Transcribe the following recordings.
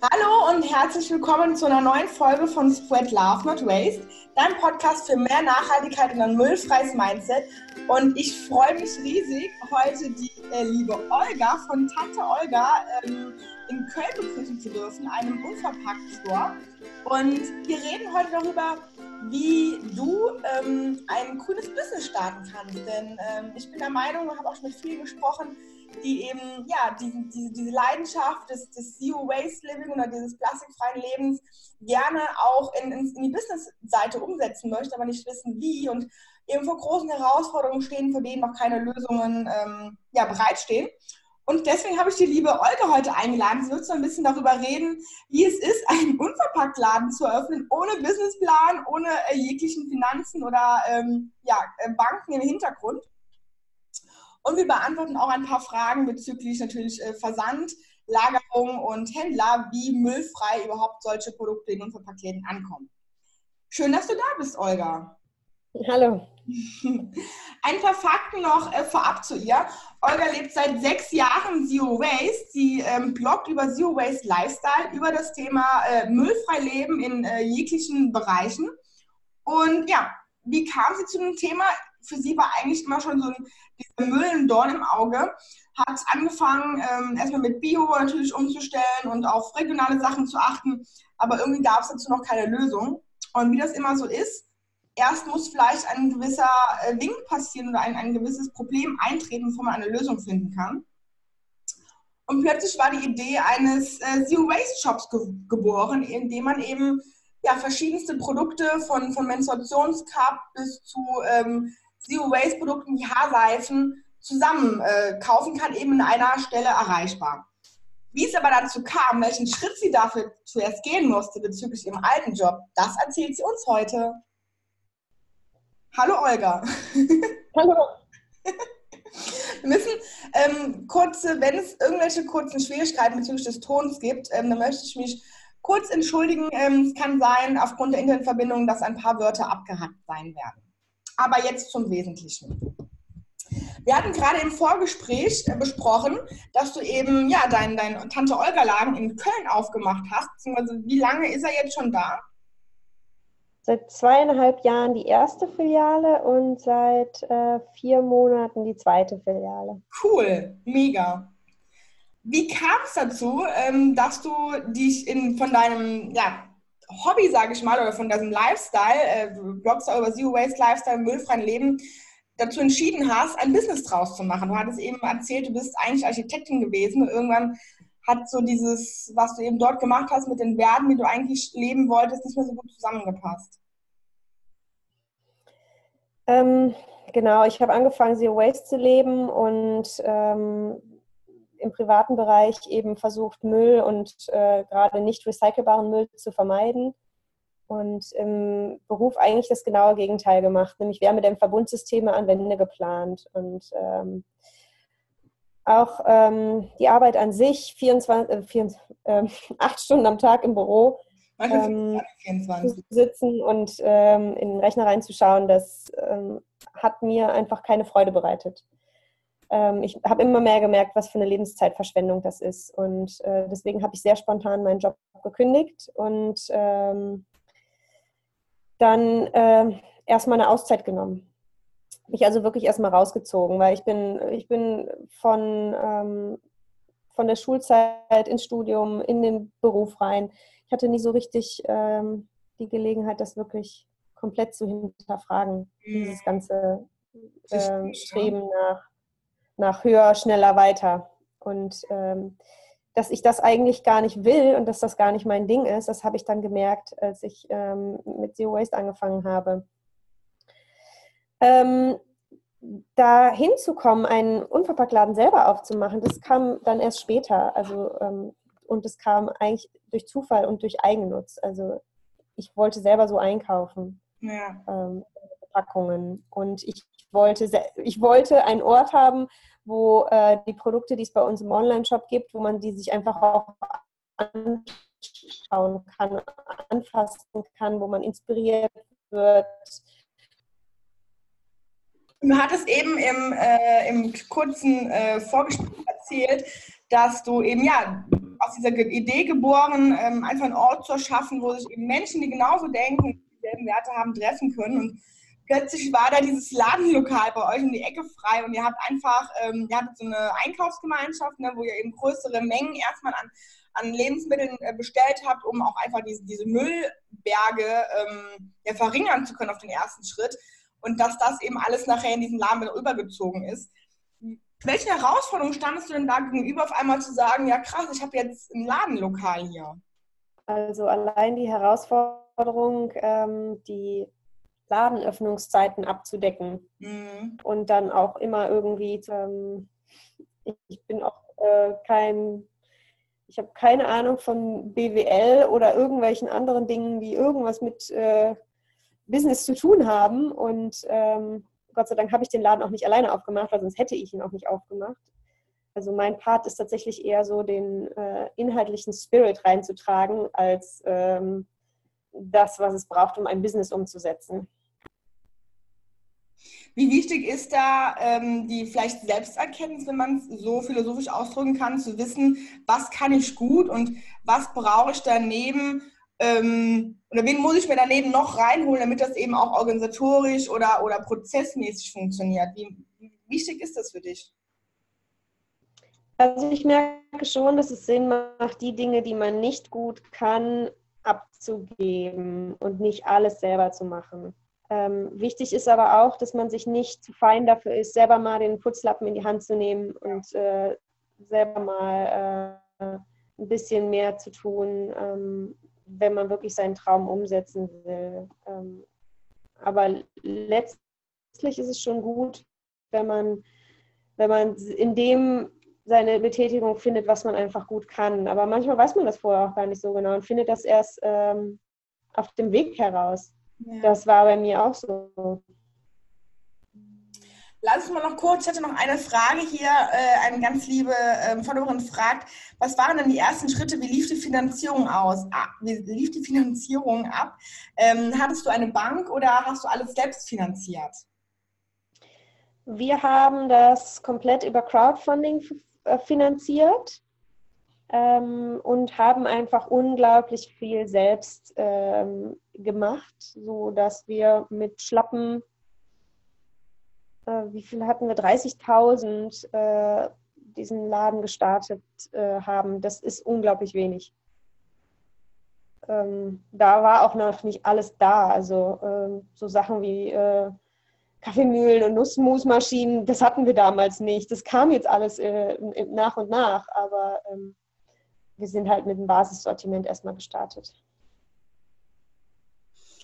Hallo und herzlich willkommen zu einer neuen Folge von Spread Love Not Waste, dein Podcast für mehr Nachhaltigkeit und ein müllfreies Mindset. Und ich freue mich riesig, heute die äh, liebe Olga von Tante Olga ähm, in Köln begrüßen zu dürfen, einem Unverpackt-Store. Und wir reden heute darüber, wie du ähm, ein cooles Business starten kannst. Denn ähm, ich bin der Meinung, habe auch schon mit vielen gesprochen, die eben ja, diese, diese, diese Leidenschaft des, des Zero Waste Living oder dieses plastikfreien Lebens gerne auch in, in, in die Business-Seite umsetzen möchte, aber nicht wissen wie und eben vor großen Herausforderungen stehen, vor denen noch keine Lösungen ähm, ja, bereitstehen. Und deswegen habe ich die liebe Olga heute eingeladen. Sie wird so ein bisschen darüber reden, wie es ist, einen Unverpacktladen zu eröffnen, ohne Businessplan, ohne äh, jeglichen Finanzen oder ähm, ja, äh, Banken im Hintergrund. Und wir beantworten auch ein paar Fragen bezüglich natürlich äh, Versand, Lagerung und Händler, wie müllfrei überhaupt solche Produkte in Unverpacktläden ankommen. Schön, dass du da bist, Olga. Hallo. Ein paar Fakten noch äh, vorab zu ihr. Olga lebt seit sechs Jahren Zero Waste. Sie ähm, bloggt über Zero Waste Lifestyle, über das Thema äh, müllfrei leben in äh, jeglichen Bereichen. Und ja, wie kam sie zu dem Thema? Für sie war eigentlich immer schon so ein Müll im Auge. Hat angefangen, ähm, erstmal mit Bio natürlich umzustellen und auf regionale Sachen zu achten. Aber irgendwie gab es dazu noch keine Lösung. Und wie das immer so ist, erst muss vielleicht ein gewisser äh, Wink passieren oder ein, ein gewisses Problem eintreten, bevor man eine Lösung finden kann. Und plötzlich war die Idee eines äh, Zero Waste Shops ge geboren, in dem man eben ja, verschiedenste Produkte von, von Menstruationscup bis zu ähm, Zero Waste Produkten wie Haarseifen zusammen äh, kaufen kann, eben in einer Stelle erreichbar. Wie es aber dazu kam, welchen Schritt sie dafür zuerst gehen musste bezüglich ihrem alten Job, das erzählt sie uns heute. Hallo Olga. Hallo. Wir müssen ähm, kurze, wenn es irgendwelche kurzen Schwierigkeiten bezüglich des Tons gibt, ähm, dann möchte ich mich kurz entschuldigen. Ähm, es kann sein, aufgrund der Internetverbindung, dass ein paar Wörter abgehackt sein werden. Aber jetzt zum Wesentlichen. Wir hatten gerade im Vorgespräch äh, besprochen, dass du eben ja dein, dein Tante Olga Laden in Köln aufgemacht hast. Beziehungsweise wie lange ist er jetzt schon da? Seit zweieinhalb Jahren die erste Filiale und seit äh, vier Monaten die zweite Filiale. Cool, mega. Wie kam es dazu, ähm, dass du dich in, von deinem ja, Hobby, sage ich mal, oder von diesem Lifestyle, äh, bloggst über Zero Waste Lifestyle, müllfreien Leben, dazu entschieden hast, ein Business draus zu machen. Du hattest eben erzählt, du bist eigentlich Architektin gewesen und irgendwann hat so dieses, was du eben dort gemacht hast mit den Werten, die du eigentlich leben wolltest, nicht mehr so gut zusammengepasst. Ähm, genau, ich habe angefangen, Zero Waste zu leben und ähm, im privaten Bereich eben versucht, Müll und äh, gerade nicht recycelbaren Müll zu vermeiden. Und im Beruf eigentlich das genaue Gegenteil gemacht, nämlich Wärmedämm Verbundsysteme an Wände geplant. Und ähm, auch ähm, die Arbeit an sich, 24, äh, 24 äh, acht Stunden am Tag im Büro, ähm, zu sitzen und ähm, in den Rechner reinzuschauen, das ähm, hat mir einfach keine Freude bereitet ähm, ich habe immer mehr gemerkt, was für eine Lebenszeitverschwendung das ist. Und äh, deswegen habe ich sehr spontan meinen Job gekündigt und ähm, dann äh, erstmal eine Auszeit genommen. Mich also wirklich erstmal rausgezogen, weil ich bin, ich bin von, ähm, von der Schulzeit ins Studium, in den Beruf rein. Ich hatte nie so richtig ähm, die Gelegenheit, das wirklich komplett zu hinterfragen, dieses ganze äh, Streben nach nach höher, schneller, weiter. Und ähm, dass ich das eigentlich gar nicht will und dass das gar nicht mein Ding ist, das habe ich dann gemerkt, als ich ähm, mit Zero Waste angefangen habe. Ähm, da hinzukommen, einen Unverpacktladen selber aufzumachen, das kam dann erst später. Also, ähm, und es kam eigentlich durch Zufall und durch Eigennutz. Also ich wollte selber so einkaufen. Ja. Ähm, Packungen. Und ich wollte, ich wollte einen Ort haben, wo äh, die Produkte, die es bei uns im Online-Shop gibt, wo man die sich einfach auch anschauen kann, anfassen kann, wo man inspiriert wird. Du hattest eben im, äh, im kurzen äh, Vorgespräch erzählt, dass du eben ja aus dieser Idee geboren, ähm, einfach einen Ort zu erschaffen, wo sich eben Menschen, die genauso denken, dieselben Werte haben, treffen können. Und plötzlich war da dieses Ladenlokal bei euch in die Ecke frei und ihr habt einfach, ähm, ihr hattet so eine Einkaufsgemeinschaft, ne, wo ihr eben größere Mengen erstmal an, an Lebensmitteln äh, bestellt habt, um auch einfach diese, diese Müllberge ähm, ja, verringern zu können auf den ersten Schritt. Und dass das eben alles nachher in diesen Laden übergezogen ist. Welche Herausforderungen standest du denn da gegenüber, auf einmal zu sagen, ja krass, ich habe jetzt ein Ladenlokal hier? Also allein die Herausforderung, ähm, die Ladenöffnungszeiten abzudecken mhm. und dann auch immer irgendwie, ähm, ich bin auch äh, kein, ich habe keine Ahnung von BWL oder irgendwelchen anderen Dingen, die irgendwas mit äh, Business zu tun haben und ähm, Gott sei Dank habe ich den Laden auch nicht alleine aufgemacht, weil sonst hätte ich ihn auch nicht aufgemacht. Also mein Part ist tatsächlich eher so, den äh, inhaltlichen Spirit reinzutragen, als ähm, das, was es braucht, um ein Business umzusetzen. Wie wichtig ist da ähm, die vielleicht Selbsterkenntnis, wenn man es so philosophisch ausdrücken kann, zu wissen, was kann ich gut und was brauche ich daneben ähm, oder wen muss ich mir daneben noch reinholen, damit das eben auch organisatorisch oder, oder prozessmäßig funktioniert? Wie, wie wichtig ist das für dich? Also ich merke schon, dass es Sinn macht, die Dinge, die man nicht gut kann, abzugeben und nicht alles selber zu machen. Ähm, wichtig ist aber auch, dass man sich nicht zu fein dafür ist, selber mal den Putzlappen in die Hand zu nehmen und äh, selber mal äh, ein bisschen mehr zu tun, ähm, wenn man wirklich seinen Traum umsetzen will. Ähm, aber letztlich ist es schon gut, wenn man, wenn man in dem seine Betätigung findet, was man einfach gut kann. Aber manchmal weiß man das vorher auch gar nicht so genau und findet das erst ähm, auf dem Weg heraus. Ja. Das war bei mir auch so. Lass uns mal noch kurz, ich hatte noch eine Frage hier. Äh, eine ganz liebe ähm, Followerin fragt, was waren denn die ersten Schritte? Wie lief die Finanzierung aus? Ah, wie lief die Finanzierung ab? Ähm, hattest du eine Bank oder hast du alles selbst finanziert? Wir haben das komplett über Crowdfunding äh, finanziert ähm, und haben einfach unglaublich viel selbst ähm, gemacht, so dass wir mit schlappen, äh, wie viel hatten wir, 30.000 äh, diesen Laden gestartet äh, haben. Das ist unglaublich wenig. Ähm, da war auch noch nicht alles da, also ähm, so Sachen wie äh, Kaffeemühlen und Nussmusmaschinen, das hatten wir damals nicht. Das kam jetzt alles äh, nach und nach, aber ähm, wir sind halt mit dem Basissortiment erstmal gestartet.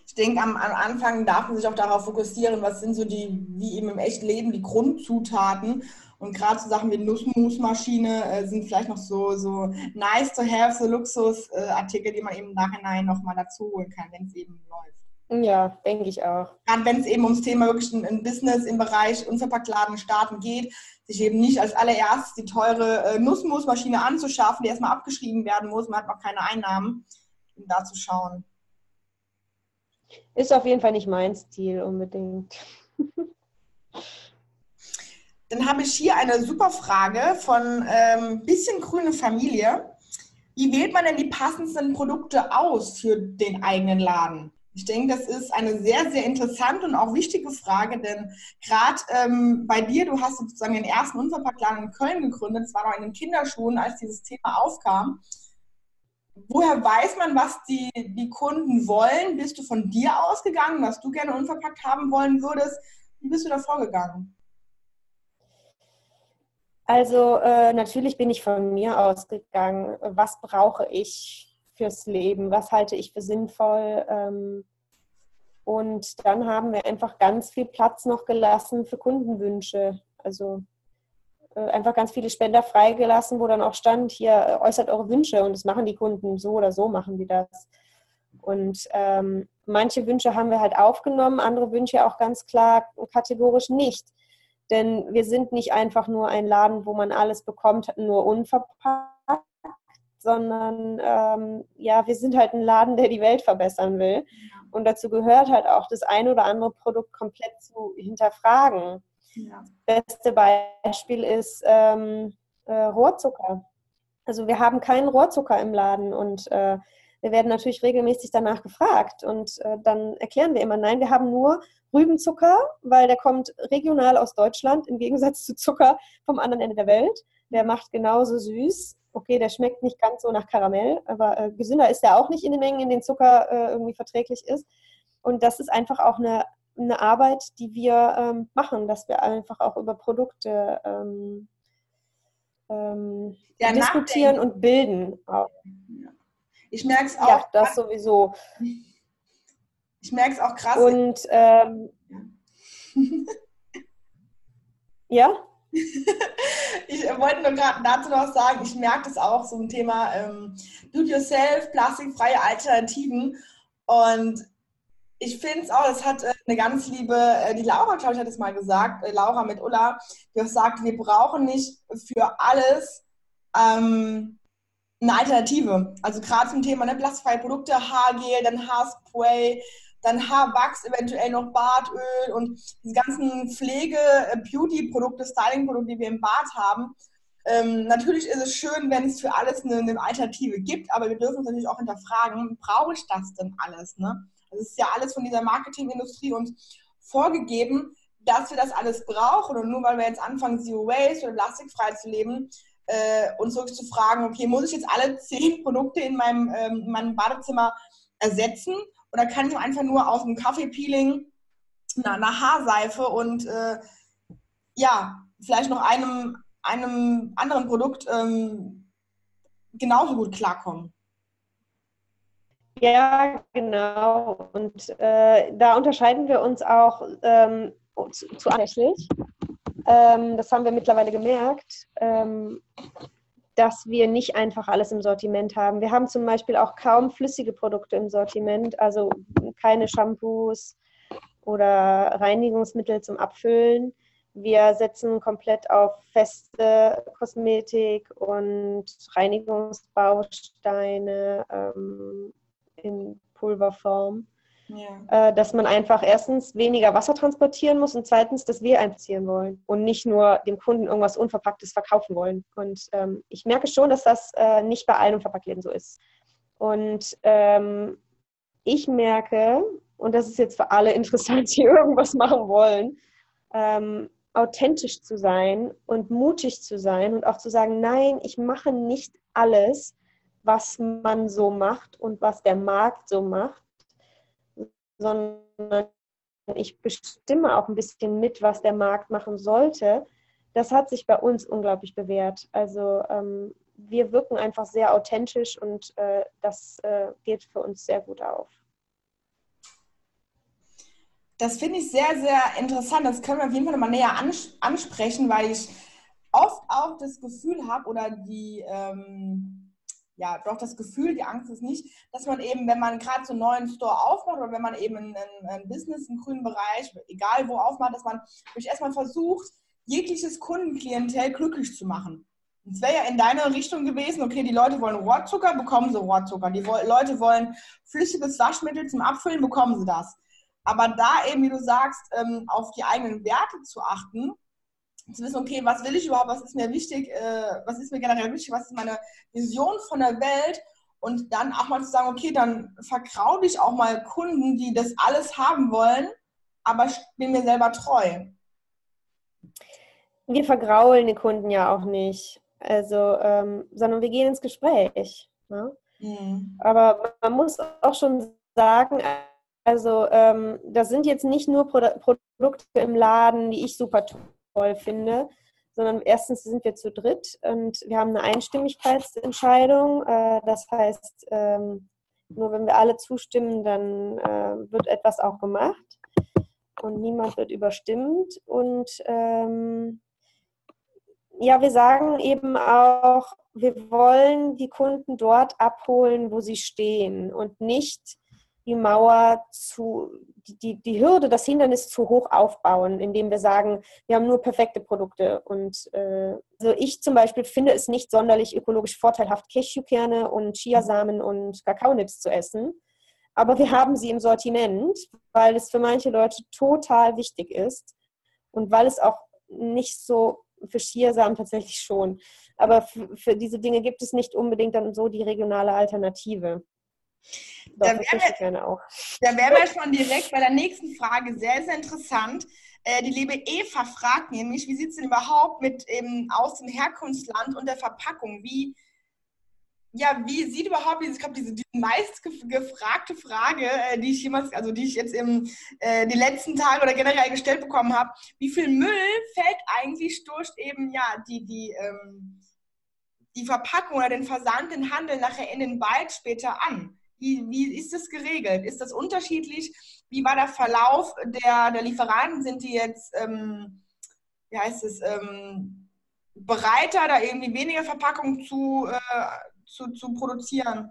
Ich denke, am, am, Anfang darf man sich auch darauf fokussieren, was sind so die, wie eben im echten Leben, die Grundzutaten. Und gerade so Sachen wie Nussmusmaschine äh, sind vielleicht noch so, so nice to have, so Luxusartikel, äh, die man eben im Nachhinein nochmal dazu holen kann, wenn es eben läuft. Ja, denke ich auch. Gerade wenn es eben ums Thema wirklich ein, Business im Bereich Unverpacktladen starten geht, sich eben nicht als allererstes die teure äh, Nussmusmaschine anzuschaffen, die erstmal abgeschrieben werden muss, man hat noch keine Einnahmen, um da zu schauen. Ist auf jeden Fall nicht mein Stil unbedingt. Dann habe ich hier eine super Frage von ähm, bisschen grüne Familie. Wie wählt man denn die passendsten Produkte aus für den eigenen Laden? Ich denke, das ist eine sehr, sehr interessante und auch wichtige Frage, denn gerade ähm, bei dir, du hast sozusagen den ersten Unverpacktladen in Köln gegründet, es war noch in den Kinderschuhen, als dieses Thema aufkam. Woher weiß man, was die, die Kunden wollen? Bist du von dir ausgegangen, was du gerne unverpackt haben wollen würdest? Wie bist du da vorgegangen? Also äh, natürlich bin ich von mir ausgegangen. Was brauche ich fürs Leben, was halte ich für sinnvoll. Ähm, und dann haben wir einfach ganz viel Platz noch gelassen für Kundenwünsche. Also äh, einfach ganz viele Spender freigelassen, wo dann auch stand, hier äh, äußert eure Wünsche und das machen die Kunden so oder so machen die das. Und ähm, manche Wünsche haben wir halt aufgenommen, andere Wünsche auch ganz klar kategorisch nicht. Denn wir sind nicht einfach nur ein Laden, wo man alles bekommt, nur unverpackt, sondern ähm, ja, wir sind halt ein Laden, der die Welt verbessern will. Und dazu gehört halt auch, das ein oder andere Produkt komplett zu hinterfragen. Ja. Beste Beispiel ist ähm, äh, Rohrzucker. Also wir haben keinen Rohrzucker im Laden und äh, wir werden natürlich regelmäßig danach gefragt und äh, dann erklären wir immer, nein, wir haben nur Rübenzucker, weil der kommt regional aus Deutschland im Gegensatz zu Zucker vom anderen Ende der Welt. Der macht genauso süß. Okay, der schmeckt nicht ganz so nach Karamell, aber äh, gesünder ist er auch nicht in den Mengen, in denen Zucker äh, irgendwie verträglich ist. Und das ist einfach auch eine, eine Arbeit, die wir ähm, machen, dass wir einfach auch über Produkte ähm, ähm, ja, diskutieren nachdenken. und bilden. Auch. Ich merke es auch. Ja, das sowieso. Ich merke es auch krass. Und ähm, ja? ich wollte nur gerade dazu noch sagen, ich merke das auch, so ein Thema ähm, Do-it-yourself, plastikfreie Alternativen. Und ich finde es auch, das hat äh, eine ganz liebe, äh, die Laura, glaube ich, hat es mal gesagt, äh, Laura mit Ulla, die auch sagt, wir brauchen nicht für alles ähm, eine Alternative. Also gerade zum Thema ne, plastikfreie Produkte, Haargel, dann Haarspray, dann Haarwachs, eventuell noch Bartöl und diese ganzen Pflege-, Beauty-Produkte, Styling-Produkte, die wir im Bad haben. Ähm, natürlich ist es schön, wenn es für alles eine, eine, Alternative gibt, aber wir dürfen uns natürlich auch hinterfragen, brauche ich das denn alles? Ne? Das ist ja alles von dieser Marketingindustrie und vorgegeben, dass wir das alles brauchen. Und nur weil wir jetzt anfangen, Zero Waste oder plastikfrei zu leben, äh, uns wirklich zu fragen, okay, muss ich jetzt alle zehn Produkte in meinem, ähm, in meinem Badezimmer ersetzen? Oder kann ich einfach nur aus dem Kaffeepeeling einer, einer Haarseife und äh, ja, vielleicht noch einem, einem anderen Produkt ähm, genauso gut klarkommen? Ja, genau. Und äh, da unterscheiden wir uns auch ähm, zu, zu tatsächlich. Ähm, das haben wir mittlerweile gemerkt, ähm, dass wir nicht einfach alles im Sortiment haben. Wir haben zum Beispiel auch kaum flüssige Produkte im Sortiment, also keine Shampoos oder Reinigungsmittel zum Abfüllen. Wir setzen komplett auf feste Kosmetik und Reinigungsbausteine ähm, in Pulverform. Ja. Äh, dass man einfach erstens weniger Wasser transportieren muss und zweitens, dass wir einziehen wollen und nicht nur dem Kunden irgendwas Unverpacktes verkaufen wollen. Und ähm, ich merke schon, dass das äh, nicht bei allen Unverpacktläden so ist. Und ähm, ich merke, und das ist jetzt für alle interessant, die irgendwas machen wollen, ähm, authentisch zu sein und mutig zu sein und auch zu sagen, nein, ich mache nicht alles, was man so macht und was der Markt so macht, sondern ich bestimme auch ein bisschen mit, was der Markt machen sollte. Das hat sich bei uns unglaublich bewährt. Also ähm, wir wirken einfach sehr authentisch und äh, das äh, geht für uns sehr gut auf. Das finde ich sehr, sehr interessant. Das können wir auf jeden Fall nochmal näher ans ansprechen, weil ich oft auch das Gefühl habe oder die, ähm, ja, doch das Gefühl, die Angst ist nicht, dass man eben, wenn man gerade so einen neuen Store aufmacht oder wenn man eben ein, ein Business im grünen Bereich, egal wo aufmacht, dass man durch erstmal versucht, jegliches Kundenklientel glücklich zu machen. Es wäre ja in deine Richtung gewesen, okay, die Leute wollen Rohrzucker, bekommen sie Rohrzucker. Die Leute wollen flüssiges Waschmittel zum Abfüllen, bekommen sie das. Aber da eben, wie du sagst, ähm, auf die eigenen Werte zu achten zu wissen, okay, was will ich überhaupt, was ist mir wichtig, äh, was ist mir generell wichtig, was ist meine Vision von der Welt und dann auch mal zu sagen, okay, dann vertraue ich auch mal Kunden, die das alles haben wollen, aber ich bin mir selber treu. Wir vergraulen die Kunden ja auch nicht, also, ähm, sondern wir gehen ins Gespräch. Ne? Mhm. Aber man muss auch schon sagen, also ähm, das sind jetzt nicht nur Pro Produkte im Laden, die ich super toll finde, sondern erstens sind wir zu dritt und wir haben eine Einstimmigkeitsentscheidung. Äh, das heißt, ähm, nur wenn wir alle zustimmen, dann äh, wird etwas auch gemacht und niemand wird überstimmt. Und ähm, ja, wir sagen eben auch, wir wollen die Kunden dort abholen, wo sie stehen und nicht die Mauer zu, die, die Hürde, das Hindernis zu hoch aufbauen, indem wir sagen, wir haben nur perfekte Produkte. Und äh, also ich zum Beispiel finde es nicht sonderlich ökologisch vorteilhaft, Cashewkerne und Chiasamen und Kakaonips zu essen. Aber wir haben sie im Sortiment, weil es für manche Leute total wichtig ist und weil es auch nicht so für Schiersamen tatsächlich schon. Aber für, für diese Dinge gibt es nicht unbedingt dann so die regionale Alternative. Doch, da wären wir. Da wären wir schon direkt bei der nächsten Frage. Sehr, sehr interessant. Äh, die liebe Eva fragt nämlich, wie sieht es denn überhaupt mit eben aus dem Herkunftsland und der Verpackung? Wie, ja, wie sieht überhaupt, ich glaube, diese, diese meist gefragte Frage, äh, die ich jemals, also die ich jetzt im äh, die letzten Tage oder generell gestellt bekommen habe, wie viel Müll fällt eigentlich durch eben ja die die ähm, die Verpackung oder den Versand, den Handel nachher in den Wald später an? Wie, wie ist das geregelt? Ist das unterschiedlich? Wie war der Verlauf der, der Lieferanten? Sind die jetzt, ähm, wie heißt es, ähm, bereiter, da irgendwie weniger Verpackung zu, äh, zu, zu produzieren?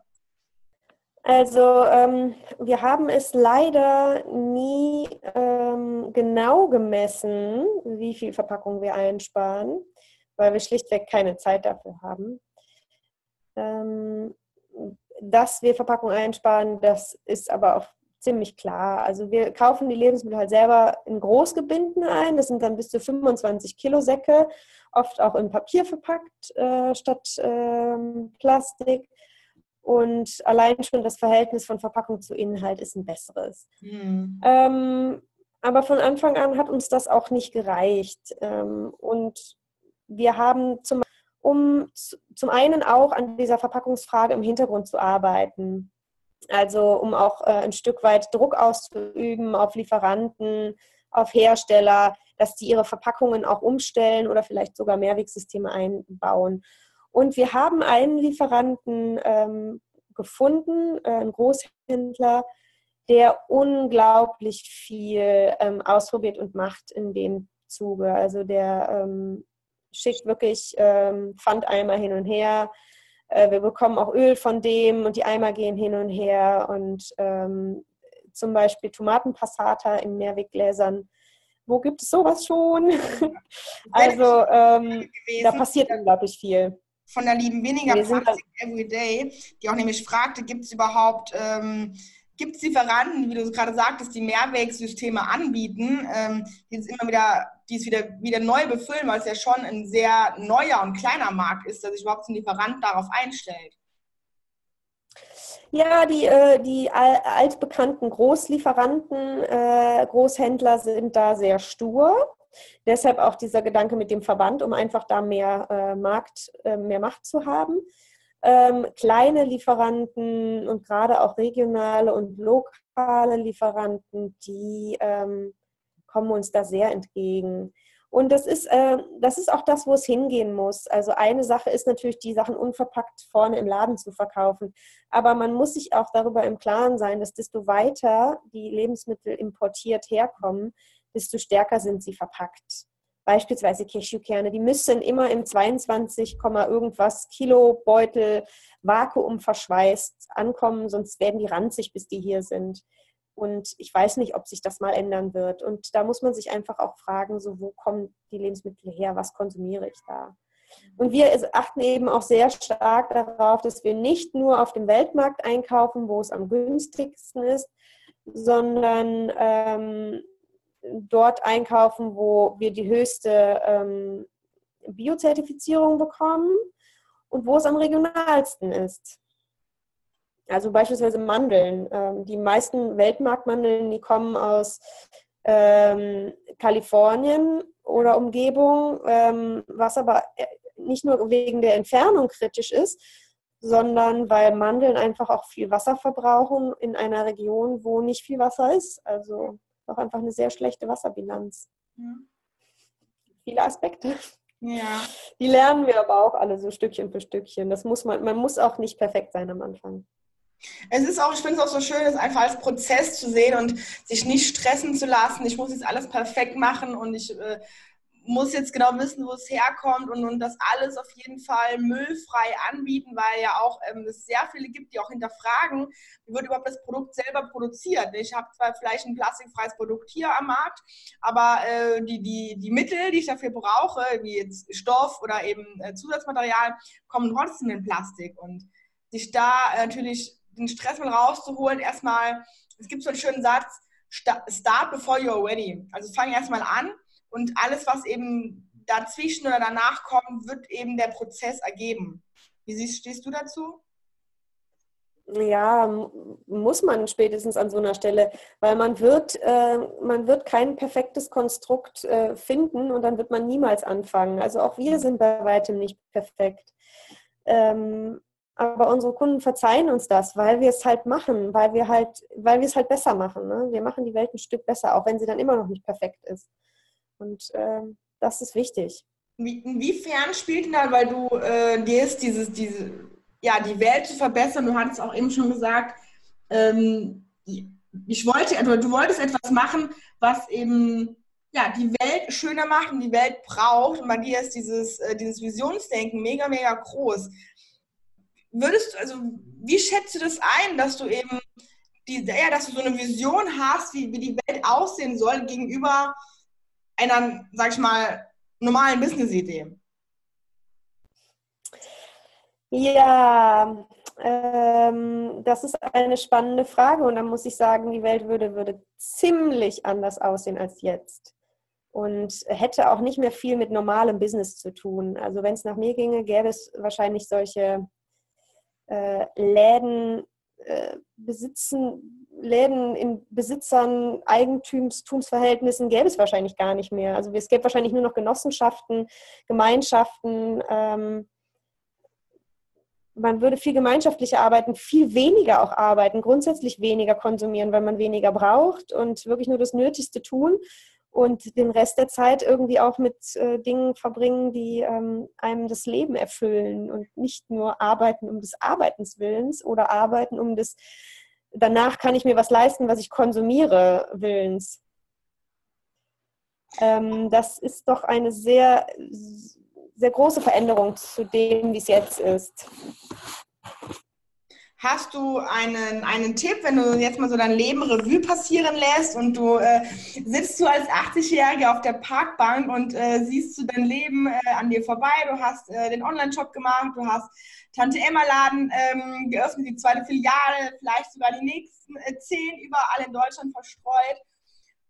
Also ähm, wir haben es leider nie ähm, genau gemessen, wie viel Verpackung wir einsparen, weil wir schlichtweg keine Zeit dafür haben. Ähm, dass wir Verpackung einsparen, das ist aber auch ziemlich klar. Also wir kaufen die Lebensmittel halt selber in Großgebinden ein. Das sind dann bis zu 25 Kilo Säcke, oft auch in Papier verpackt äh, statt äh, Plastik. Und allein schon das Verhältnis von Verpackung zu Inhalt ist ein besseres. Mhm. Ähm, aber von Anfang an hat uns das auch nicht gereicht. Ähm, und wir haben zum um zum einen auch an dieser Verpackungsfrage im Hintergrund zu arbeiten. Also um auch äh, ein Stück weit Druck auszuüben auf Lieferanten, auf Hersteller, dass die ihre Verpackungen auch umstellen oder vielleicht sogar Mehrwegsysteme einbauen. Und wir haben einen Lieferanten ähm, gefunden, äh, einen Großhändler, der unglaublich viel ähm, ausprobiert und macht in dem Zuge. Also der ähm, schickt wirklich ähm, Pfandeimer hin und her. Äh, wir bekommen auch Öl von dem und die Eimer gehen hin und her. Und ähm, zum Beispiel Tomatenpassata in Mehrweggläsern. Wo gibt es sowas schon? also ähm, da passiert unglaublich viel. Von der lieben weniger Plastik Everyday, die auch nämlich fragte, gibt es überhaupt ähm, gibt es Lieferanten, wie du gerade sagtest, die Mehrwegsysteme anbieten, ähm, die es immer wieder, die es wieder, wieder neu befüllen, weil es ja schon ein sehr neuer und kleiner Markt ist, dass sich überhaupt ein Lieferant darauf einstellt. Ja, die, äh, die altbekannten Großlieferanten, äh, Großhändler sind da sehr stur. Deshalb auch dieser Gedanke mit dem Verband, um einfach da mehr äh, Markt, mehr Macht zu haben ähm, kleine Lieferanten und gerade auch regionale und lokale Lieferanten, die ähm, kommen uns da sehr entgegen. Und das ist, äh, das ist auch das, wo es hingehen muss. Also eine Sache ist natürlich, die Sachen unverpackt vorne im Laden zu verkaufen. Aber man muss sich auch darüber im Klaren sein, dass desto weiter die Lebensmittel importiert herkommen, desto stärker sind sie verpackt beispielsweise Cashewkerne, die müssen immer im 22, irgendwas Kilo Beutel Vakuum verschweißt ankommen, sonst werden die ranzig, bis die hier sind. Und ich weiß nicht, ob sich das mal ändern wird. Und da muss man sich einfach auch fragen, so wo kommen die Lebensmittel her, was konsumiere ich da? Und wir achten eben auch sehr stark darauf, dass wir nicht nur auf dem Weltmarkt einkaufen, wo es am günstigsten ist, sondern ähm, dort einkaufen, wo wir die höchste ähm, Biozertifizierung bekommen und wo es am regionalsten ist. Also beispielsweise Mandeln. Ähm, die meisten Weltmarktmandeln, die kommen aus ähm, Kalifornien oder Umgebung, ähm, was aber äh, nicht nur wegen der Entfernung kritisch ist, sondern weil Mandeln einfach auch viel Wasser verbrauchen in einer Region, wo nicht viel Wasser ist. Also auch einfach eine sehr schlechte Wasserbilanz. Ja. Viele Aspekte. Ja. Die lernen wir aber auch alle so Stückchen für Stückchen. Das muss man, man muss auch nicht perfekt sein am Anfang. Es ist auch, ich finde es auch so schön, es einfach als Prozess zu sehen und sich nicht stressen zu lassen. Ich muss jetzt alles perfekt machen und ich äh, muss jetzt genau wissen, wo es herkommt und, und das alles auf jeden Fall müllfrei anbieten, weil ja auch ähm, es sehr viele gibt, die auch hinterfragen, wie wird überhaupt das Produkt selber produziert. Ich habe zwar vielleicht ein plastikfreies Produkt hier am Markt, aber äh, die, die, die Mittel, die ich dafür brauche, wie jetzt Stoff oder eben äh, Zusatzmaterial, kommen trotzdem in Plastik. Und sich da äh, natürlich den Stress mal rauszuholen, erstmal, es gibt so einen schönen Satz, start before you're ready. Also fang erstmal an und alles, was eben dazwischen oder danach kommt, wird eben der Prozess ergeben. Wie siehst, stehst du dazu? ja, muss man spätestens an so einer Stelle, weil man wird, äh, man wird kein perfektes Konstrukt äh, finden und dann wird man niemals anfangen. Also auch wir sind bei weitem nicht perfekt. Ähm, aber unsere Kunden verzeihen uns das, weil wir es halt machen, weil wir halt, weil wir es halt besser machen. Ne? Wir machen die Welt ein Stück besser, auch wenn sie dann immer noch nicht perfekt ist. Und ähm, das ist wichtig. Inwiefern spielt denn da, weil du äh, dir dieses, diese ja, die Welt zu verbessern. Du hattest auch eben schon gesagt, ähm, ich wollte, also du wolltest etwas machen, was eben ja, die Welt schöner macht und die Welt braucht. Und bei dir ist dieses, äh, dieses Visionsdenken mega, mega groß. Würdest also wie schätzt du das ein, dass du eben die, ja, dass du so eine Vision hast, wie, wie die Welt aussehen soll gegenüber einer, sag ich mal, normalen Business-Idee? Ja, ähm, das ist eine spannende Frage und dann muss ich sagen, die Welt würde, würde ziemlich anders aussehen als jetzt und hätte auch nicht mehr viel mit normalem Business zu tun. Also wenn es nach mir ginge, gäbe es wahrscheinlich solche äh, Läden, äh, besitzen, Läden in Besitzern, Eigentumsverhältnissen gäbe es wahrscheinlich gar nicht mehr. Also es gäbe wahrscheinlich nur noch Genossenschaften, Gemeinschaften. Ähm, man würde viel gemeinschaftlicher arbeiten, viel weniger auch arbeiten, grundsätzlich weniger konsumieren, weil man weniger braucht und wirklich nur das Nötigste tun und den Rest der Zeit irgendwie auch mit äh, Dingen verbringen, die ähm, einem das Leben erfüllen und nicht nur arbeiten um des Arbeitens Willens oder arbeiten um des, danach kann ich mir was leisten, was ich konsumiere Willens. Ähm, das ist doch eine sehr sehr große Veränderung zu dem, wie es jetzt ist. Hast du einen, einen Tipp, wenn du jetzt mal so dein Leben Revue passieren lässt und du äh, sitzt du als 80-Jährige auf der Parkbank und äh, siehst du dein Leben äh, an dir vorbei, du hast äh, den Online-Shop gemacht, du hast Tante Emma Laden ähm, geöffnet, die zweite Filiale, vielleicht sogar die nächsten äh, zehn überall in Deutschland verstreut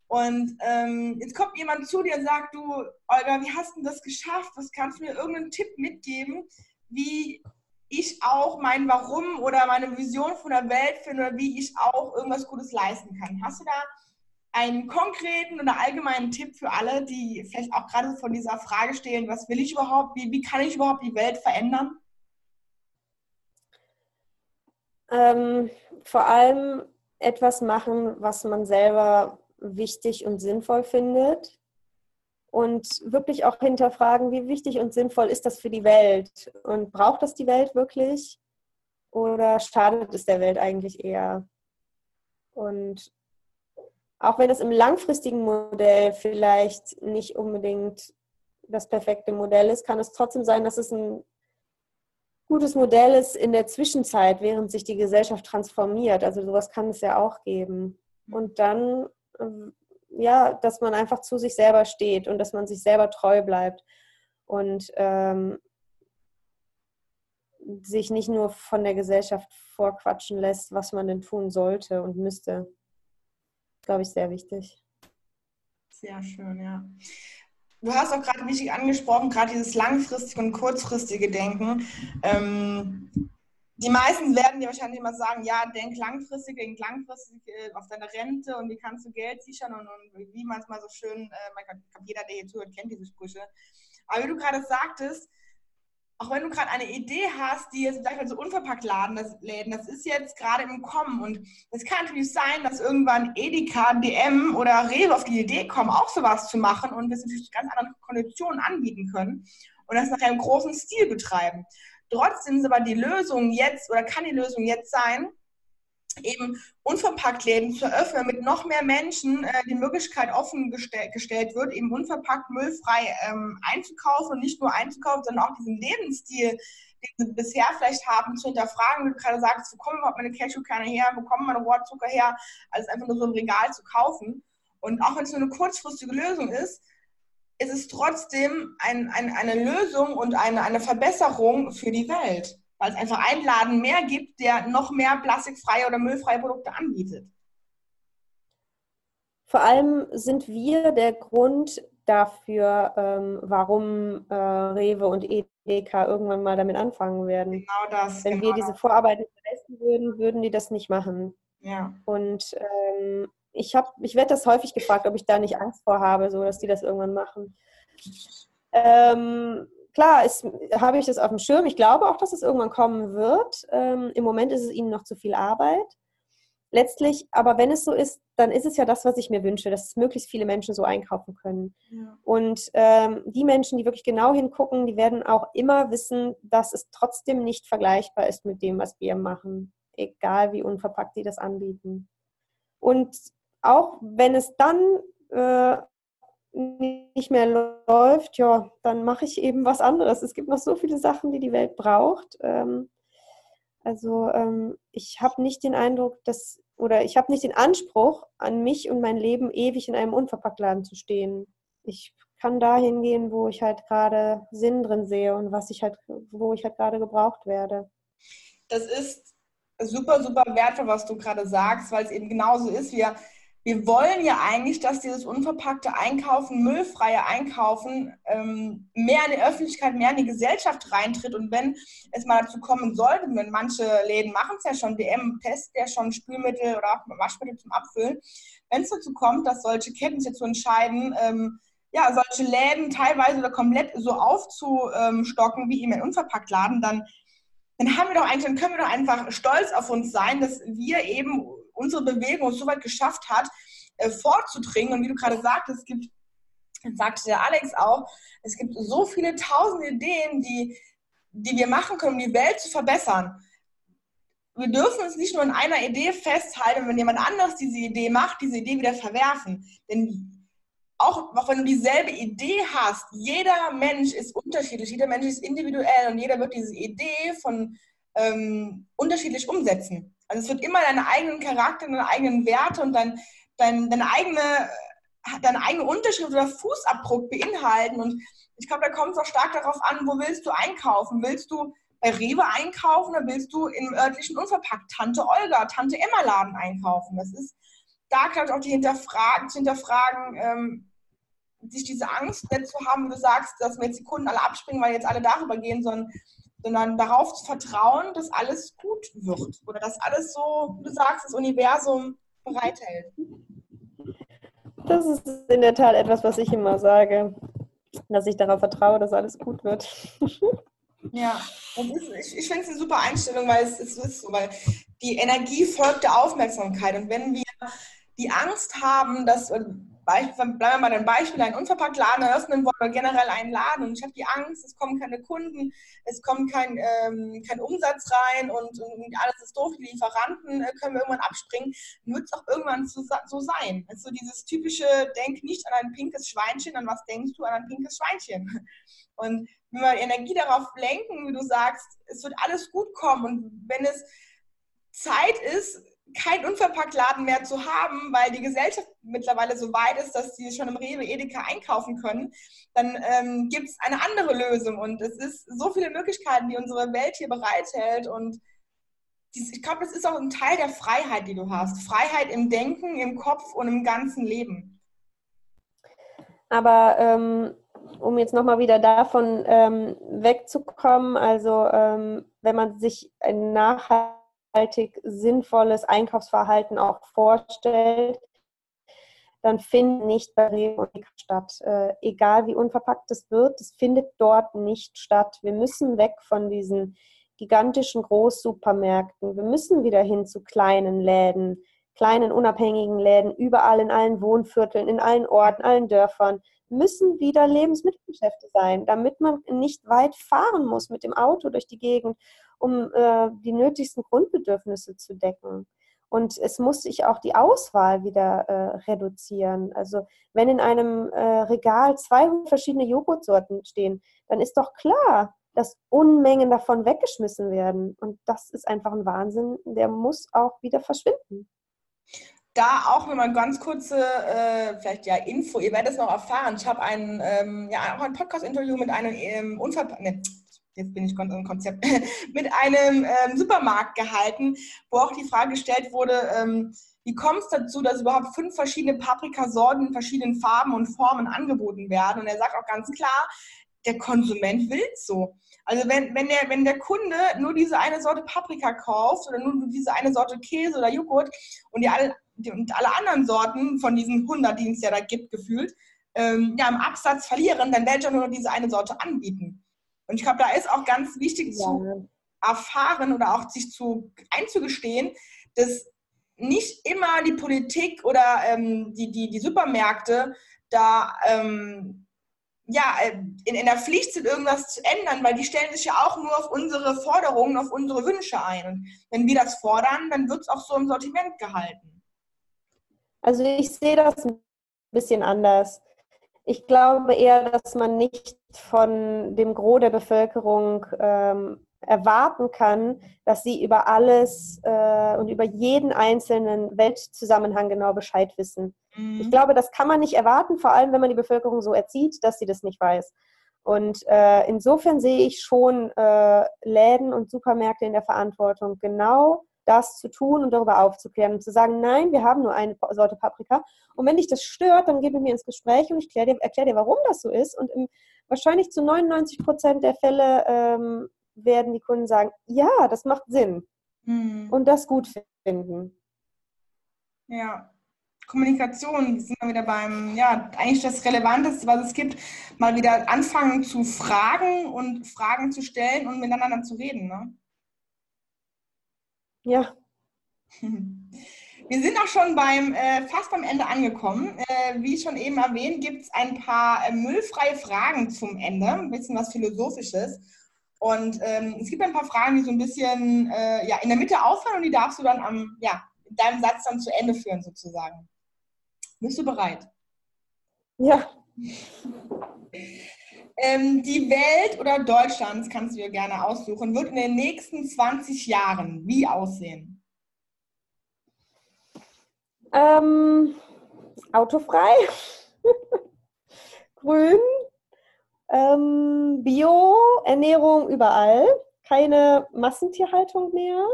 und ähm, jetzt kommt jemand zu dir und sagt, du, Olga, wie hast du das geschafft? Was kannst du mir irgendeinen Tipp mitgeben, wie ich auch mein Warum oder meine Vision von der Welt finde oder wie ich auch irgendwas Gutes leisten kann? Hast du da einen konkreten oder allgemeinen Tipp für alle, die vielleicht auch gerade von dieser Frage stehen, was will ich überhaupt, wie, wie kann ich überhaupt die Welt verändern? Ähm, vor allem etwas machen, was man selber wichtig und sinnvoll findet und wirklich auch hinterfragen, wie wichtig und sinnvoll ist das für die Welt und braucht das die Welt wirklich oder schadet es der Welt eigentlich eher? Und auch wenn es im langfristigen Modell vielleicht nicht unbedingt das perfekte Modell ist, kann es trotzdem sein, dass es ein gutes Modell ist in der Zwischenzeit, während sich die Gesellschaft transformiert. Also sowas kann es ja auch geben. Und dann ähm, ja, dass man einfach zu sich selber steht und dass man sich selber treu bleibt und ähm, sich nicht nur von der Gesellschaft vorquatschen lässt, was man denn tun sollte und müsste. Glaube ich, sehr wichtig. Sehr schön, ja. Du hast auch gerade wichtig angesprochen, gerade dieses langfristige und kurzfristige Denken. Ähm, die meisten werden dir wahrscheinlich immer sagen, ja, denk langfristig, denk langfristig äh, auf deine Rente und wie kannst du Geld sichern und, und wie man es mal so schön, äh, mein jeder, der hier zuhört, kennt diese Sprüche. Aber wie du gerade sagtest, auch wenn du gerade eine Idee hast, die jetzt vielleicht so unverpackt laden, das Läden, das ist jetzt gerade im Kommen und es kann natürlich sein, dass irgendwann Edeka, DM oder Rewe auf die Idee kommen, auch sowas zu machen und wir es natürlich ganz andere Konditionen anbieten können und das nachher im großen Stil betreiben. Trotzdem ist aber die Lösung jetzt oder kann die Lösung jetzt sein, eben unverpackt Läden zu öffnen, damit noch mehr Menschen äh, die Möglichkeit offen gestell, gestellt wird, eben unverpackt müllfrei ähm, einzukaufen und nicht nur einzukaufen, sondern auch diesen Lebensstil, den sie bisher vielleicht haben, zu hinterfragen. Wie du gerade sagst, wo kommen überhaupt meine Cashewkerne her, wo kommen meine Rohrzucker her, als einfach nur so im Regal zu kaufen. Und auch wenn es nur eine kurzfristige Lösung ist, ist es trotzdem ein, ein, eine Lösung und eine, eine Verbesserung für die Welt, weil es einfach einen Laden mehr gibt, der noch mehr plastikfreie oder müllfreie Produkte anbietet. Vor allem sind wir der Grund, dafür, ähm, warum äh, Rewe und Edeka irgendwann mal damit anfangen werden. Genau das. Wenn genau wir diese Vorarbeit nicht leisten würden, würden die das nicht machen. Ja. Und ähm, ich habe, ich werde das häufig gefragt, ob ich da nicht Angst vor habe, so dass die das irgendwann machen. Ähm, klar, habe ich das auf dem Schirm. Ich glaube auch, dass es irgendwann kommen wird. Ähm, Im Moment ist es ihnen noch zu viel Arbeit. Letztlich, aber wenn es so ist, dann ist es ja das, was ich mir wünsche, dass möglichst viele Menschen so einkaufen können. Ja. Und ähm, die Menschen, die wirklich genau hingucken, die werden auch immer wissen, dass es trotzdem nicht vergleichbar ist mit dem, was wir machen, egal wie unverpackt die das anbieten. Und auch wenn es dann äh, nicht mehr läuft, ja, dann mache ich eben was anderes. Es gibt noch so viele Sachen, die die Welt braucht. Ähm, also ähm, ich habe nicht den Eindruck, dass oder ich habe nicht den Anspruch, an mich und mein Leben ewig in einem Unverpacktladen zu stehen. Ich kann dahin gehen, wo ich halt gerade Sinn drin sehe und was ich halt, wo ich halt gerade gebraucht werde. Das ist super, super wertvoll, was du gerade sagst, weil es eben genauso ist. Wir wir wollen ja eigentlich, dass dieses unverpackte Einkaufen, müllfreie Einkaufen ähm, mehr in die Öffentlichkeit, mehr in die Gesellschaft reintritt. Und wenn es mal dazu kommen sollte, wenn manche Läden machen es ja schon, DM testet ja schon Spülmittel oder auch Waschmittel zum Abfüllen, wenn es dazu kommt, dass solche Ketten sich dazu entscheiden, ähm, ja, solche Läden teilweise oder komplett so aufzustocken wie eben ein Unverpacktladen, dann, dann haben wir doch eigentlich, dann können wir doch einfach stolz auf uns sein, dass wir eben unsere Bewegung so weit geschafft hat, äh, vorzudringen. Und wie du gerade sagtest, es gibt, sagte der Alex auch, es gibt so viele tausend Ideen, die, die wir machen können, um die Welt zu verbessern. Wir dürfen uns nicht nur in einer Idee festhalten, wenn jemand anderes diese Idee macht, diese Idee wieder verwerfen. Denn auch, auch wenn du dieselbe Idee hast, jeder Mensch ist unterschiedlich, jeder Mensch ist individuell und jeder wird diese Idee von ähm, unterschiedlich umsetzen. Also es wird immer deine eigenen Charakter, deine eigenen Werte und dein, dein, deine, eigene, deine eigene Unterschrift oder Fußabdruck beinhalten. Und ich glaube, da kommt es auch stark darauf an, wo willst du einkaufen? Willst du bei Rewe einkaufen oder willst du im örtlichen Unverpackt Tante Olga, Tante Emma Laden einkaufen? Das ist da, glaube ich, auch die hinterfragen, zu hinterfragen, ähm, sich diese Angst nicht zu haben, wie du sagst, dass mir jetzt die Kunden alle abspringen, weil jetzt alle darüber gehen, sondern sondern darauf zu vertrauen, dass alles gut wird oder dass alles so, wie du sagst, das Universum bereithält. Das ist in der Tat etwas, was ich immer sage, dass ich darauf vertraue, dass alles gut wird. Ja, ist, ich, ich finde es eine super Einstellung, weil es, es ist so, weil die Energie folgt der Aufmerksamkeit. Und wenn wir die Angst haben, dass bleiben wir mal ein Beispiel, einen Unverpacktladen eröffnen wollen oder generell einen Laden. Und ich habe die Angst, es kommen keine Kunden, es kommt kein, ähm, kein Umsatz rein und, und, alles ist doof, die Lieferanten äh, können wir irgendwann abspringen, wird es auch irgendwann so, so sein. Also dieses typische, denk nicht an ein pinkes Schweinchen, an was denkst du? An ein pinkes Schweinchen? Und wenn wir Energie darauf lenken, wie du sagst, es wird alles gut kommen. Und wenn es Zeit ist, keinen Unverpacktladen mehr zu haben, weil die Gesellschaft mittlerweile so weit ist, dass sie schon im Rewe Edeka einkaufen können, dann ähm, gibt es eine andere Lösung. Und es ist so viele Möglichkeiten, die unsere Welt hier bereithält. Und ich glaube, das ist auch ein Teil der Freiheit, die du hast. Freiheit im Denken, im Kopf und im ganzen Leben. Aber ähm, um jetzt nochmal wieder davon ähm, wegzukommen, also ähm, wenn man sich ein nachhaltiges nachhaltig sinnvolles Einkaufsverhalten auch vorstellt, dann findet nicht bei Rewe statt. Äh, egal wie unverpackt es wird, es findet dort nicht statt. Wir müssen weg von diesen gigantischen Großsupermärkten. Wir müssen wieder hin zu kleinen Läden, kleinen unabhängigen Läden, überall in allen Wohnvierteln, in allen Orten, allen Dörfern müssen wieder Lebensmittelgeschäfte sein, damit man nicht weit fahren muss mit dem Auto durch die Gegend, um äh, die nötigsten Grundbedürfnisse zu decken. Und es muss sich auch die Auswahl wieder äh, reduzieren. Also wenn in einem äh, Regal 200 verschiedene Joghurtsorten stehen, dann ist doch klar, dass Unmengen davon weggeschmissen werden. Und das ist einfach ein Wahnsinn, der muss auch wieder verschwinden da auch nochmal ganz kurze, äh, vielleicht ja Info, ihr werdet es noch erfahren. Ich habe ein, ähm, ja, auch ein Podcast-Interview mit einem ähm, Unverpa ne, jetzt bin ich im Konzept, mit einem ähm, Supermarkt gehalten, wo auch die Frage gestellt wurde, ähm, wie kommt es dazu, dass überhaupt fünf verschiedene Paprikasorten in verschiedenen Farben und Formen angeboten werden? Und er sagt auch ganz klar, der Konsument will es so. Also wenn, wenn, der, wenn der Kunde nur diese eine Sorte Paprika kauft oder nur diese eine Sorte Käse oder Joghurt und, die alle, und alle anderen Sorten von diesen 100, die es ja da gibt, gefühlt, ähm, ja, im Absatz verlieren, dann werde ich auch nur diese eine Sorte anbieten. Und ich glaube, da ist auch ganz wichtig ja. zu erfahren oder auch sich zu einzugestehen, dass nicht immer die Politik oder ähm, die, die, die Supermärkte da ähm, ja, äh, in, in der Pflicht sind, irgendwas zu ändern, weil die stellen sich ja auch nur auf unsere Forderungen, auf unsere Wünsche ein. Und wenn wir das fordern, dann wird es auch so im Sortiment gehalten. Also ich sehe das ein bisschen anders. Ich glaube eher, dass man nicht von dem Gros der Bevölkerung ähm, erwarten kann, dass sie über alles äh, und über jeden einzelnen Weltzusammenhang genau Bescheid wissen. Mhm. Ich glaube, das kann man nicht erwarten, vor allem wenn man die Bevölkerung so erzieht, dass sie das nicht weiß. Und äh, insofern sehe ich schon äh, Läden und Supermärkte in der Verantwortung, genau das zu tun und darüber aufzuklären und zu sagen, nein, wir haben nur eine Sorte Paprika. Und wenn dich das stört, dann geh mit mir ins Gespräch und ich erkläre dir, erklär dir, warum das so ist. Und im, wahrscheinlich zu 99 Prozent der Fälle ähm, werden die Kunden sagen, ja, das macht Sinn hm. und das gut finden. Ja, Kommunikation, sind wir wieder beim, ja, eigentlich das Relevanteste, was es gibt, mal wieder anfangen zu fragen und Fragen zu stellen und miteinander zu reden. Ne? Ja. Wir sind auch schon beim, äh, fast beim Ende angekommen. Äh, wie schon eben erwähnt, gibt es ein paar äh, müllfreie Fragen zum Ende, ein bisschen was Philosophisches. Und ähm, es gibt ein paar Fragen, die so ein bisschen äh, ja, in der Mitte aufhören und die darfst du dann am, ja, deinem Satz dann zu Ende führen, sozusagen. Bist du bereit? Ja. ähm, die Welt oder Deutschland, kannst du dir gerne aussuchen, wird in den nächsten 20 Jahren wie aussehen? Ähm, autofrei, grün, ähm, Bio-Ernährung überall, keine Massentierhaltung mehr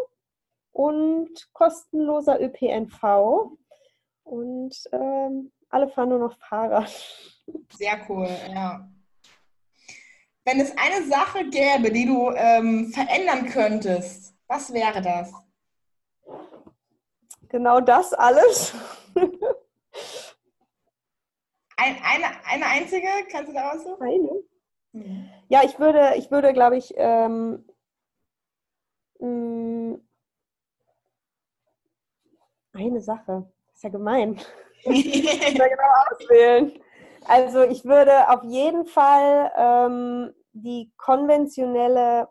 und kostenloser ÖPNV. Und ähm, alle fahren nur noch Fahrrad. Sehr cool, ja. Wenn es eine Sache gäbe, die du ähm, verändern könntest, was wäre das? Genau das alles. Ein, eine, eine einzige? Kannst du da aussuchen? Eine. Hm. Ja, ich würde, ich würde, glaube ich, ähm, mm, eine Sache. Das ist ja gemein. ich ja genau auswählen. Also ich würde auf jeden Fall ähm, die konventionelle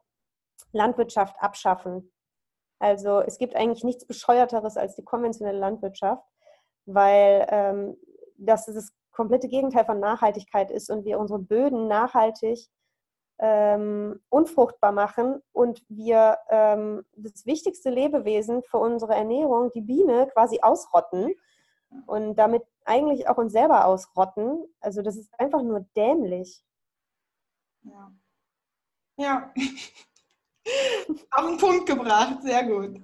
Landwirtschaft abschaffen. Also es gibt eigentlich nichts Bescheuerteres als die konventionelle Landwirtschaft, weil ähm, das das komplette Gegenteil von Nachhaltigkeit ist und wir unsere Böden nachhaltig ähm, unfruchtbar machen und wir ähm, das wichtigste Lebewesen für unsere Ernährung, die Biene, quasi ausrotten und damit eigentlich auch uns selber ausrotten. Also das ist einfach nur dämlich. Ja. Ja. Auf den Punkt gebracht, sehr gut.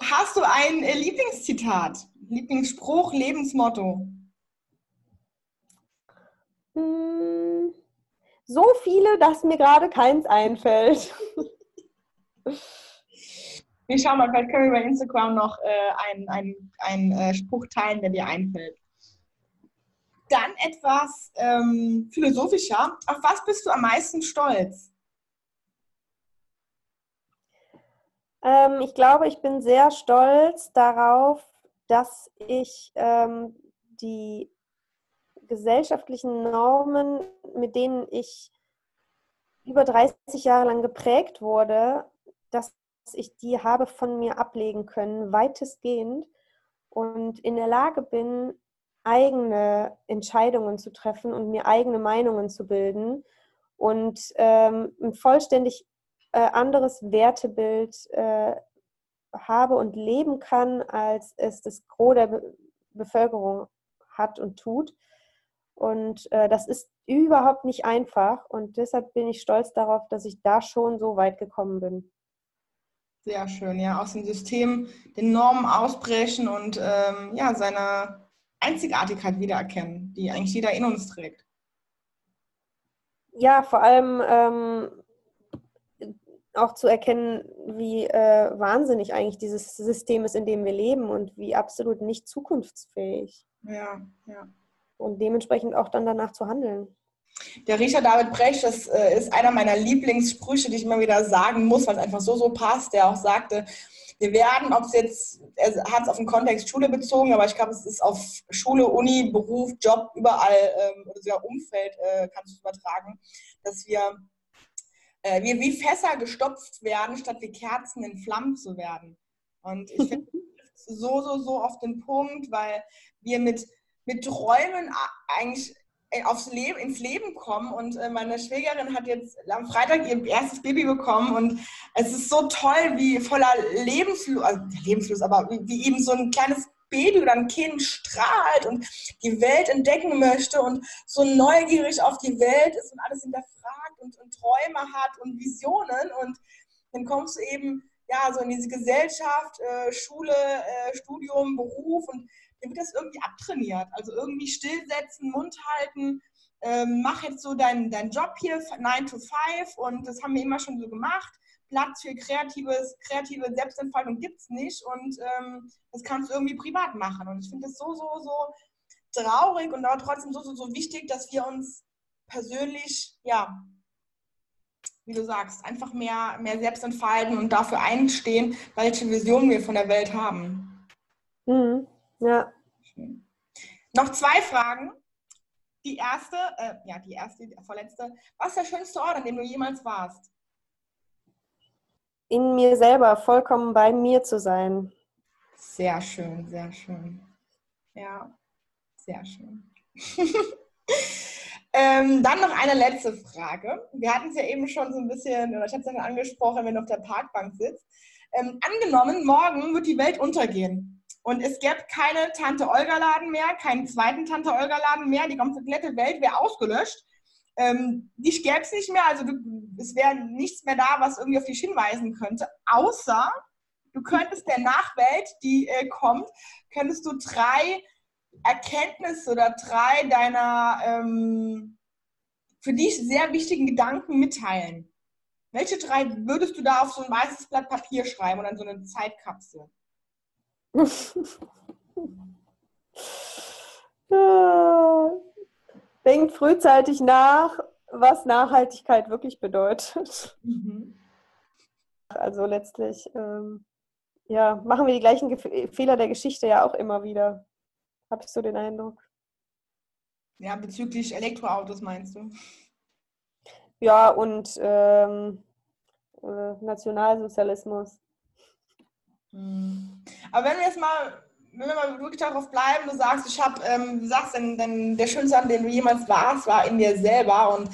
Hast du ein Lieblingszitat, Lieblingsspruch, Lebensmotto? Hm, so viele, dass mir gerade keins einfällt. Ich schau mal, vielleicht können wir bei Instagram noch äh, einen, einen, einen äh, Spruch teilen, der dir einfällt. Dann etwas ähm, philosophischer. Auf was bist du am meisten stolz? Ähm, ich glaube, ich bin sehr stolz darauf, dass ich ähm, die gesellschaftlichen Normen, mit denen ich über 30 Jahre lang geprägt wurde, dass ich die habe von mir ablegen können, weitestgehend und in der Lage bin, eigene Entscheidungen zu treffen und mir eigene Meinungen zu bilden und ähm, ein vollständig äh, anderes Wertebild äh, habe und leben kann, als es das Gros der Be Bevölkerung hat und tut. Und äh, das ist überhaupt nicht einfach. Und deshalb bin ich stolz darauf, dass ich da schon so weit gekommen bin. Sehr schön, ja, aus dem System den Normen ausbrechen und ähm, ja, seine Einzigartigkeit wiedererkennen, die eigentlich jeder in uns trägt. Ja, vor allem ähm, auch zu erkennen, wie äh, wahnsinnig eigentlich dieses System ist, in dem wir leben und wie absolut nicht zukunftsfähig. Ja, ja. Und dementsprechend auch dann danach zu handeln. Der Richard David Brecht, das äh, ist einer meiner Lieblingssprüche, die ich immer wieder sagen muss, weil es einfach so, so passt. Der auch sagte, wir werden, ob es jetzt, er hat es auf den Kontext Schule bezogen, aber ich glaube, es ist auf Schule, Uni, Beruf, Job, überall ähm, oder sogar Umfeld äh, kannst du es übertragen, dass wir, äh, wir wie Fässer gestopft werden, statt wie Kerzen in Flammen zu werden. Und ich finde so, so, so auf den Punkt, weil wir mit, mit Träumen eigentlich aufs Leben, ins Leben kommen. Und äh, meine Schwägerin hat jetzt am Freitag ihr erstes Baby bekommen und es ist so toll, wie voller Lebenslust, also Lebenslust, aber wie, eben so ein kleines Baby oder ein Kind strahlt und die Welt entdecken möchte und so neugierig auf die Welt ist und alles hinterfragt und, und Träume hat und Visionen. Und dann kommst du eben ja so in diese Gesellschaft, äh, Schule, äh, Studium, Beruf und dem wird das irgendwie abtrainiert. Also irgendwie stillsetzen, Mund halten, ähm, mach jetzt so deinen dein Job hier, 9 to 5 und das haben wir immer schon so gemacht. Platz für kreatives, kreative Selbstentfaltung gibt es nicht und ähm, das kannst du irgendwie privat machen. Und ich finde das so, so, so traurig und aber trotzdem so, so, so wichtig, dass wir uns persönlich, ja, wie du sagst, einfach mehr, mehr selbst entfalten und dafür einstehen, welche Vision wir von der Welt haben. Mhm. Ja. Noch zwei Fragen. Die erste, äh, ja, die erste, die vorletzte. Was ist der schönste Ort, an dem du jemals warst? In mir selber, vollkommen bei mir zu sein. Sehr schön, sehr schön. Ja, sehr schön. ähm, dann noch eine letzte Frage. Wir hatten es ja eben schon so ein bisschen, oder ich habe es ja angesprochen, wenn du auf der Parkbank sitzt. Ähm, angenommen, morgen wird die Welt untergehen. Und es gäbe keine Tante Olga-Laden mehr, keinen zweiten Tante Olga-Laden mehr. Die komplette Welt wäre ausgelöscht. Ähm, dich gäbe es nicht mehr, also du, es wäre nichts mehr da, was irgendwie auf dich hinweisen könnte. Außer du könntest der Nachwelt, die äh, kommt, könntest du drei Erkenntnisse oder drei deiner ähm, für dich sehr wichtigen Gedanken mitteilen. Welche drei würdest du da auf so ein weißes Blatt Papier schreiben oder in so eine Zeitkapsel? Denkt frühzeitig nach, was Nachhaltigkeit wirklich bedeutet. Mhm. Also letztlich, ähm, ja, machen wir die gleichen Ge Fehler der Geschichte ja auch immer wieder. Habe ich so den Eindruck. Ja, bezüglich Elektroautos meinst du? Ja, und ähm, äh, Nationalsozialismus. Mhm. Aber wenn wir jetzt mal, wenn wir mal wirklich darauf bleiben, du sagst, ich habe, ähm, du sagst, denn, denn der schönste, an dem du jemals warst, war in dir selber und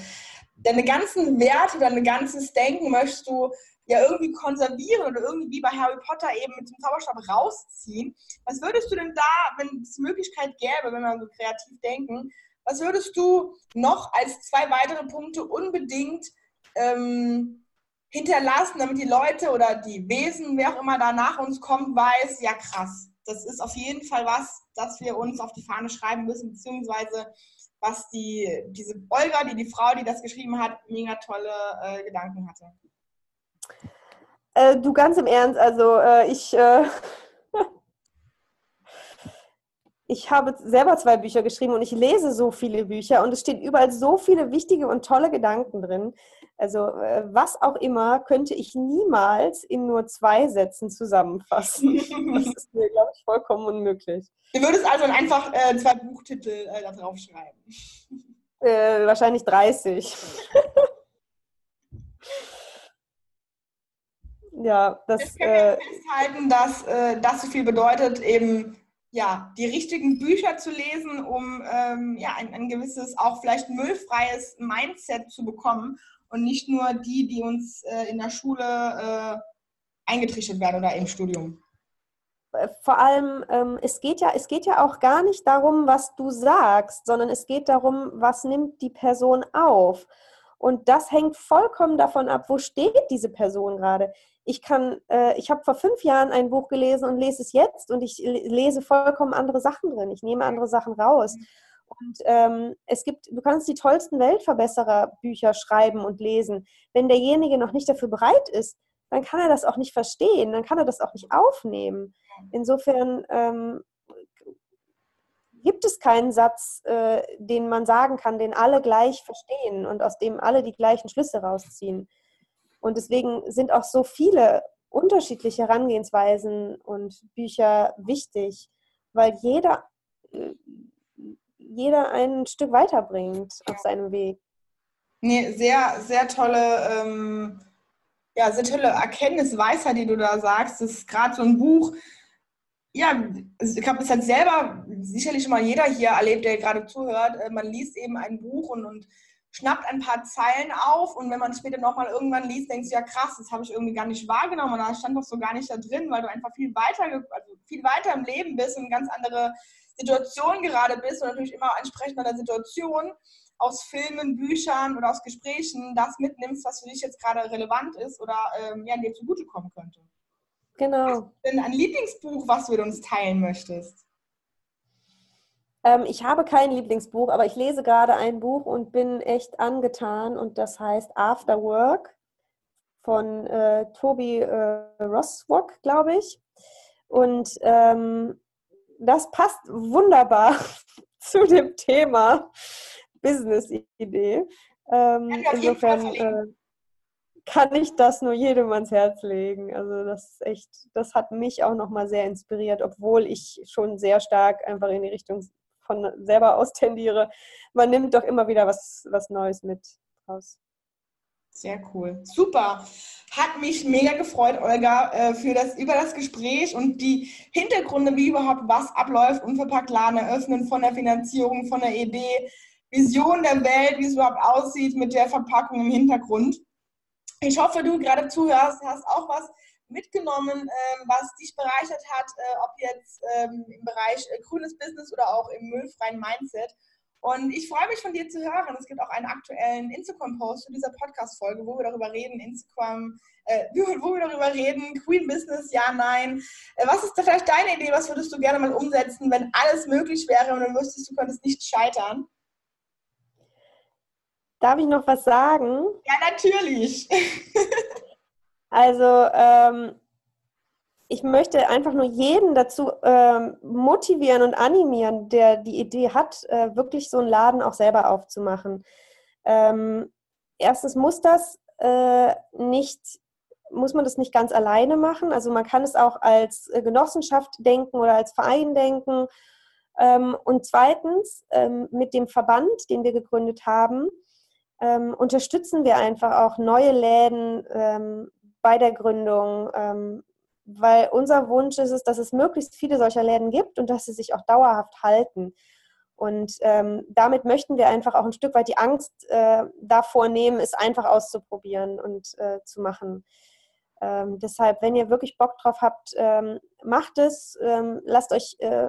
deine ganzen Werte, dein ganzes Denken möchtest du ja irgendwie konservieren oder irgendwie wie bei Harry Potter eben mit dem Zauberstab rausziehen. Was würdest du denn da, wenn es Möglichkeit gäbe, wenn wir so kreativ denken, was würdest du noch als zwei weitere Punkte unbedingt ähm, hinterlassen, damit die Leute oder die Wesen, wer auch immer da nach uns kommt, weiß, ja krass, das ist auf jeden Fall was, das wir uns auf die Fahne schreiben müssen, beziehungsweise was die, diese Olga, die, die Frau, die das geschrieben hat, mega tolle äh, Gedanken hatte. Äh, du ganz im Ernst, also äh, ich, äh, ich habe selber zwei Bücher geschrieben und ich lese so viele Bücher und es stehen überall so viele wichtige und tolle Gedanken drin. Also äh, was auch immer könnte ich niemals in nur zwei Sätzen zusammenfassen. Das ist mir, glaube ich, vollkommen unmöglich. Du würdest also einfach äh, zwei Buchtitel äh, da drauf schreiben. Äh, wahrscheinlich 30. ja, das. Können wir äh, festhalten, dass äh, das so viel bedeutet, eben ja, die richtigen Bücher zu lesen, um ähm, ja, ein, ein gewisses, auch vielleicht müllfreies Mindset zu bekommen und nicht nur die, die uns äh, in der Schule äh, eingetrichtert werden oder im Studium. äh, vor allem, ähm, es, geht ja, es geht ja auch gar nicht darum, was du sagst, sondern es geht darum, was nimmt die Person auf. Und das hängt vollkommen davon ab, wo steht diese Person gerade. Ich kann, äh, ich habe vor fünf Jahren ein Buch gelesen und lese es jetzt und ich lese vollkommen andere Sachen drin. Ich nehme andere Sachen raus. Und ähm, es gibt, du kannst die tollsten Weltverbesserer-Bücher schreiben und lesen. Wenn derjenige noch nicht dafür bereit ist, dann kann er das auch nicht verstehen, dann kann er das auch nicht aufnehmen. Insofern ähm, gibt es keinen Satz, äh, den man sagen kann, den alle gleich verstehen und aus dem alle die gleichen Schlüsse rausziehen. Und deswegen sind auch so viele unterschiedliche Herangehensweisen und Bücher wichtig, weil jeder, jeder ein Stück weiterbringt auf seinem Weg. Nee, sehr, sehr tolle, ähm, ja, sehr tolle Erkenntnisweisheit, die du da sagst. Das ist gerade so ein Buch, ja, ich habe das halt selber sicherlich schon mal jeder hier erlebt, der gerade zuhört. Äh, man liest eben ein Buch und, und schnappt ein paar Zeilen auf und wenn man später nochmal irgendwann liest, denkst du, ja krass, das habe ich irgendwie gar nicht wahrgenommen und da stand doch so gar nicht da drin, weil du einfach viel weiter, also viel weiter im Leben bist und eine ganz andere Situation gerade bist und natürlich immer entsprechend an der Situation aus Filmen, Büchern oder aus Gesprächen das mitnimmst, was für dich jetzt gerade relevant ist oder ähm, ja, dir zugutekommen könnte. Genau. Hast du denn ein Lieblingsbuch, was du mit uns teilen möchtest? Ähm, ich habe kein Lieblingsbuch, aber ich lese gerade ein Buch und bin echt angetan und das heißt After Work von äh, Toby äh, Roswok, glaube ich. Und ähm, das passt wunderbar zu dem Thema Business-Idee. Ähm, insofern äh, kann ich das nur jedem ans Herz legen. Also das ist echt, das hat mich auch nochmal sehr inspiriert, obwohl ich schon sehr stark einfach in die Richtung von selber aus tendiere. Man nimmt doch immer wieder was, was Neues mit raus. Sehr cool. Super. Hat mich mega gefreut, Olga, äh, für das, über das Gespräch und die Hintergründe, wie überhaupt was abläuft, unverpackt Laden eröffnen, von der Finanzierung, von der Idee, Vision der Welt, wie es überhaupt aussieht mit der Verpackung im Hintergrund. Ich hoffe, du gerade zuhörst, hast auch was mitgenommen, ähm, was dich bereichert hat, äh, ob jetzt ähm, im Bereich äh, grünes Business oder auch im müllfreien Mindset. Und ich freue mich von dir zu hören. Es gibt auch einen aktuellen Instagram-Post zu dieser Podcast-Folge, wo wir darüber reden, Instagram, äh, wo wir darüber reden, Queen Business, ja, nein. Äh, was ist da vielleicht deine Idee? Was würdest du gerne mal umsetzen, wenn alles möglich wäre und du wüsstest, du könntest nicht scheitern? Darf ich noch was sagen? Ja, natürlich. also, ähm, ich möchte einfach nur jeden dazu ähm, motivieren und animieren, der die Idee hat, äh, wirklich so einen Laden auch selber aufzumachen. Ähm, erstens muss das äh, nicht, muss man das nicht ganz alleine machen. Also man kann es auch als äh, Genossenschaft denken oder als Verein denken. Ähm, und zweitens ähm, mit dem Verband, den wir gegründet haben, ähm, unterstützen wir einfach auch neue Läden bei der Gründung, ähm, weil unser Wunsch ist es, dass es möglichst viele solcher Läden gibt und dass sie sich auch dauerhaft halten. Und ähm, damit möchten wir einfach auch ein Stück weit die Angst äh, davor nehmen, es einfach auszuprobieren und äh, zu machen. Ähm, deshalb, wenn ihr wirklich Bock drauf habt, ähm, macht es, lasst euch, äh,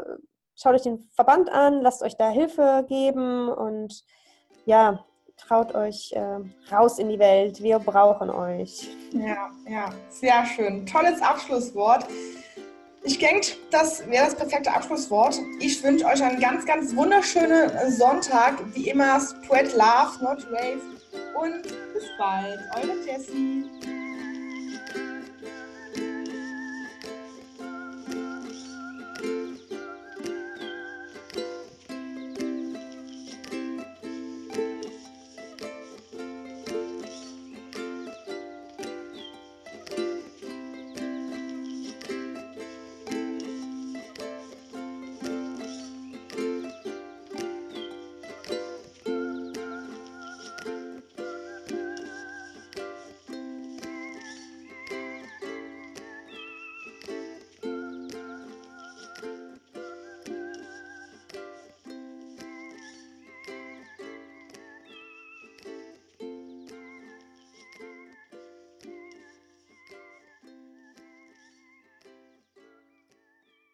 schaut euch den Verband an, lasst euch da Hilfe geben und ja, traut euch äh, raus in die Welt. Wir brauchen euch. Ja, ja, sehr schön. Tolles Abschlusswort. Ich denke, das wäre das perfekte Abschlusswort. Ich wünsche euch einen ganz, ganz wunderschönen Sonntag. Wie immer, spread love, not rave. Und bis bald. Eure Jessie.